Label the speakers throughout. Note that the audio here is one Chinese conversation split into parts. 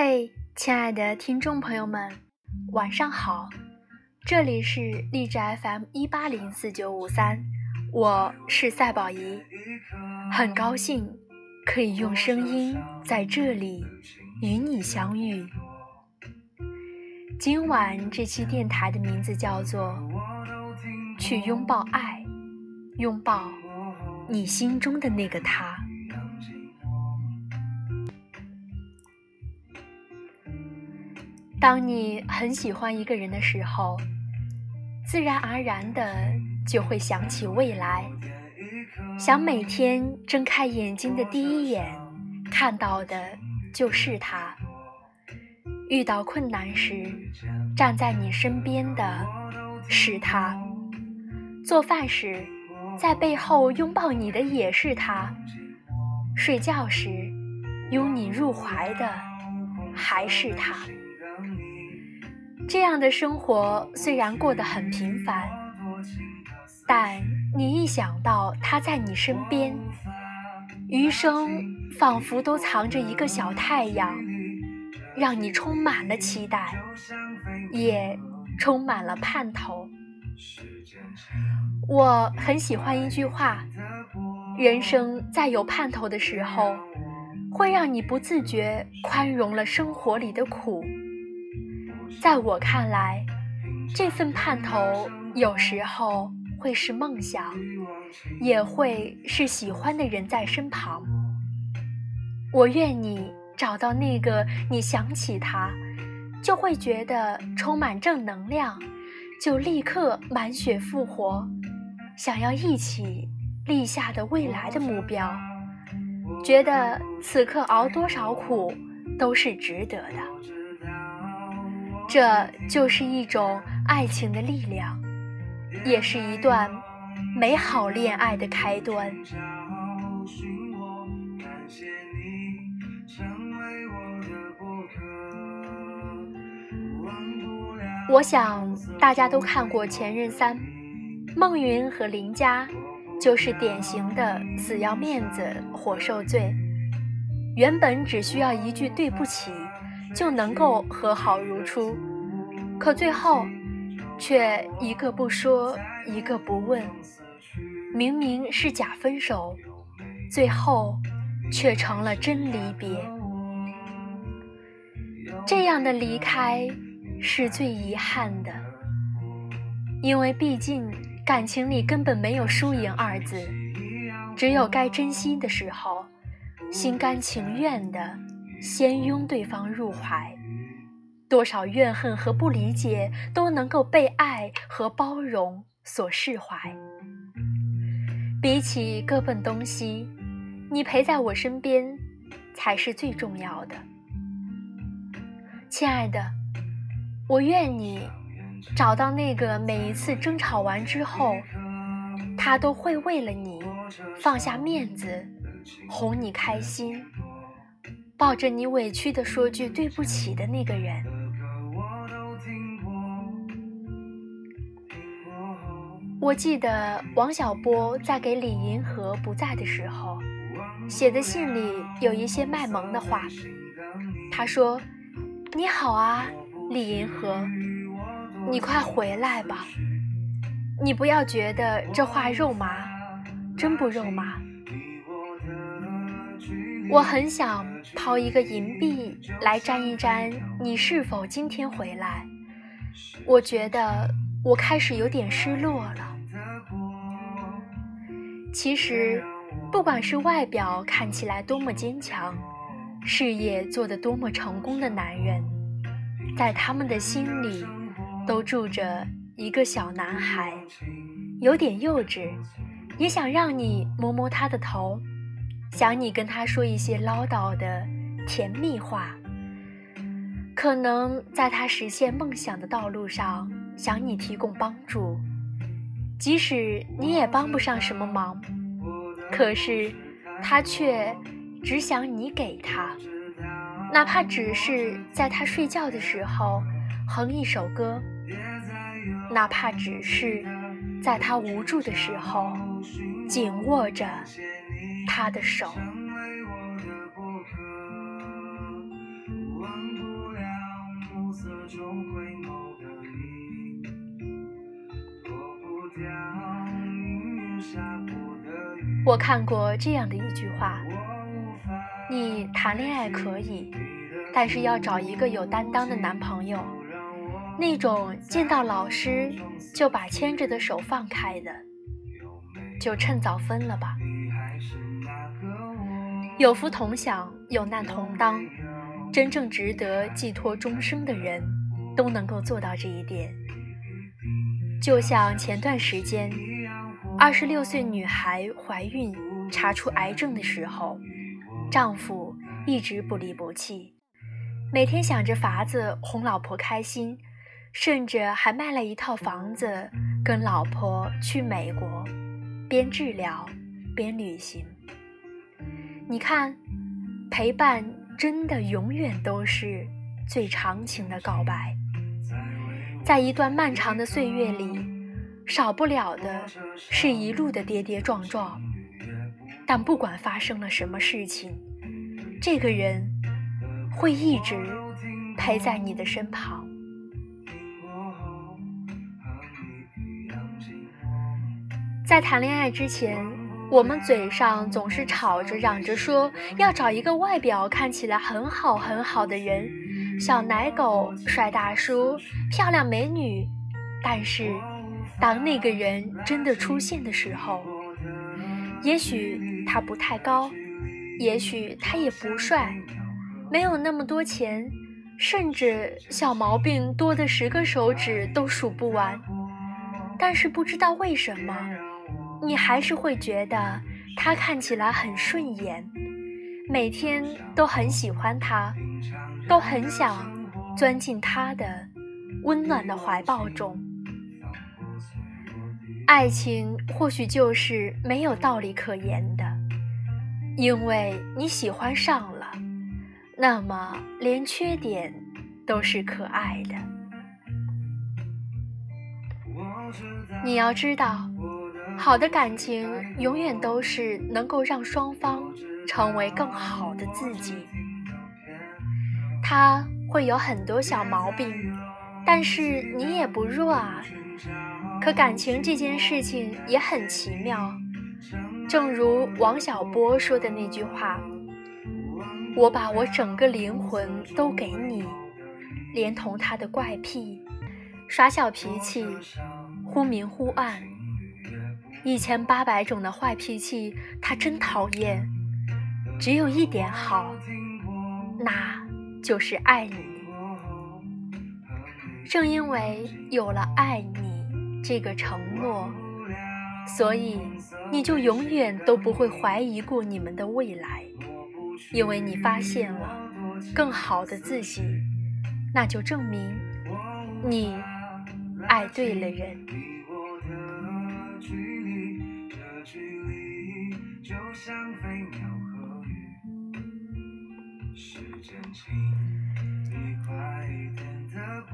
Speaker 1: 嘿，亲爱的听众朋友们，晚上好！这里是荔枝 FM 一八零四九五三，我是赛宝仪，很高兴可以用声音在这里与你相遇。今晚这期电台的名字叫做《去拥抱爱，拥抱你心中的那个他》。当你很喜欢一个人的时候，自然而然的就会想起未来，想每天睁开眼睛的第一眼看到的就是他。遇到困难时，站在你身边的是他；做饭时，在背后拥抱你的也是他；睡觉时，拥你入怀的还是他。这样的生活虽然过得很平凡，但你一想到他在你身边，余生仿佛都藏着一个小太阳，让你充满了期待，也充满了盼头。我很喜欢一句话：人生在有盼头的时候，会让你不自觉宽容了生活里的苦。在我看来，这份盼头有时候会是梦想，也会是喜欢的人在身旁。我愿你找到那个你想起他，就会觉得充满正能量，就立刻满血复活，想要一起立下的未来的目标，觉得此刻熬多少苦都是值得的。这就是一种爱情的力量，也是一段美好恋爱的开端。我想大家都看过《前任三》，孟云和林佳就是典型的死要面子活受罪，原本只需要一句对不起。就能够和好如初，可最后却一个不说，一个不问。明明是假分手，最后却成了真离别。这样的离开是最遗憾的，因为毕竟感情里根本没有输赢二字，只有该珍惜的时候，心甘情愿的。先拥对方入怀，多少怨恨和不理解都能够被爱和包容所释怀。比起各奔东西，你陪在我身边才是最重要的。亲爱的，我愿你找到那个每一次争吵完之后，他都会为了你放下面子，哄你开心。抱着你委屈的说句对不起的那个人。我记得王小波在给李银河不在的时候写的信里有一些卖萌的话。他说：“你好啊，李银河，你快回来吧。你不要觉得这话肉麻，真不肉麻。”我很想抛一个银币来沾一沾你是否今天回来。我觉得我开始有点失落了。其实，不管是外表看起来多么坚强，事业做得多么成功的男人，在他们的心里都住着一个小男孩，有点幼稚，也想让你摸摸他的头。想你跟他说一些唠叨的甜蜜话，可能在他实现梦想的道路上想你提供帮助，即使你也帮不上什么忙，可是他却只想你给他，哪怕只是在他睡觉的时候哼一首歌，哪怕只是在他无助的时候紧握着。他的手。我看过这样的一句话，你谈恋爱可以，但是要找一个有担当的男朋友。那种见到老师就把牵着的手放开的，就趁早分了吧。有福同享，有难同当，真正值得寄托终生的人，都能够做到这一点。就像前段时间，二十六岁女孩怀孕查出癌症的时候，丈夫一直不离不弃，每天想着法子哄老婆开心，甚至还卖了一套房子跟老婆去美国，边治疗边旅行。你看，陪伴真的永远都是最长情的告白。在一段漫长的岁月里，少不了的是一路的跌跌撞撞。但不管发生了什么事情，这个人会一直陪在你的身旁。在谈恋爱之前。我们嘴上总是吵着嚷着说要找一个外表看起来很好很好的人，小奶狗、帅大叔、漂亮美女。但是，当那个人真的出现的时候，也许他不太高，也许他也不帅，没有那么多钱，甚至小毛病多的十个手指都数不完。但是不知道为什么。你还是会觉得他看起来很顺眼，每天都很喜欢他，都很想钻进他的温暖的怀抱中。爱情或许就是没有道理可言的，因为你喜欢上了，那么连缺点都是可爱的。你要知道。好的感情永远都是能够让双方成为更好的自己。他会有很多小毛病，但是你也不弱啊。可感情这件事情也很奇妙，正如王小波说的那句话：“我把我整个灵魂都给你，连同他的怪癖、耍小脾气、忽明忽暗。”一千八百种的坏脾气，他真讨厌。只有一点好，那就是爱你。正因为有了爱你这个承诺，所以你就永远都不会怀疑过你们的未来，因为你发现了更好的自己，那就证明你爱对了人。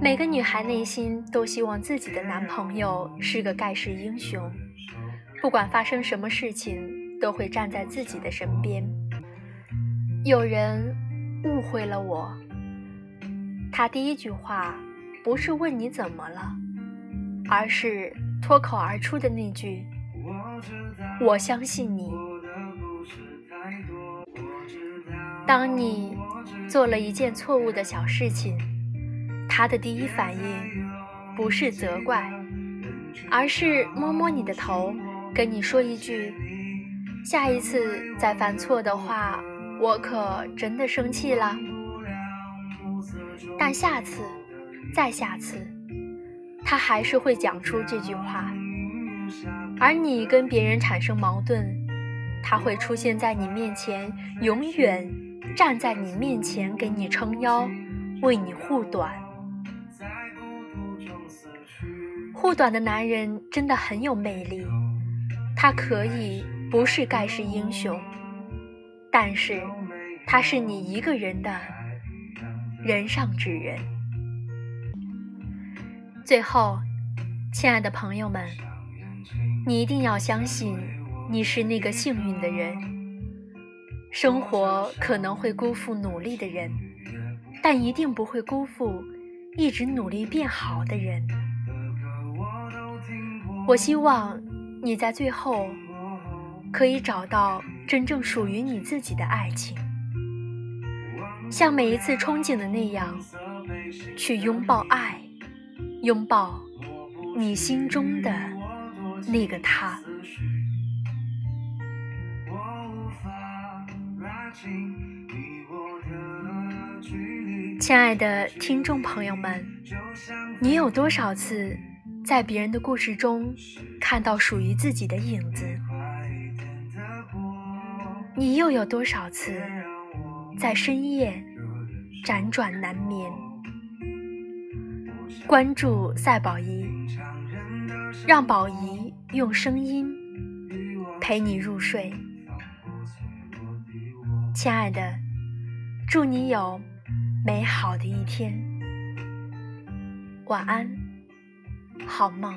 Speaker 1: 每个女孩内心都希望自己的男朋友是个盖世英雄，不管发生什么事情，都会站在自己的身边。有人误会了我，他第一句话不是问你怎么了，而是脱口而出的那句：“我相信你。”当你做了一件错误的小事情，他的第一反应不是责怪，而是摸摸你的头，跟你说一句：“下一次再犯错的话，我可真的生气了。”但下次，再下次，他还是会讲出这句话，而你跟别人产生矛盾，他会出现在你面前，永远。站在你面前给你撑腰，为你护短。护短的男人真的很有魅力，他可以不是盖世英雄，但是他是你一个人的人上之人。最后，亲爱的朋友们，你一定要相信，你是那个幸运的人。生活可能会辜负努力的人，但一定不会辜负一直努力变好的人。我希望你在最后可以找到真正属于你自己的爱情。像每一次憧憬的那样，去拥抱爱，拥抱你心中的那个他。亲爱的听众朋友们，你有多少次在别人的故事中看到属于自己的影子？你又有多少次在深夜辗转难眠？关注赛宝仪，让宝仪用声音陪你入睡。亲爱的，祝你有。美好的一天，晚安，好梦。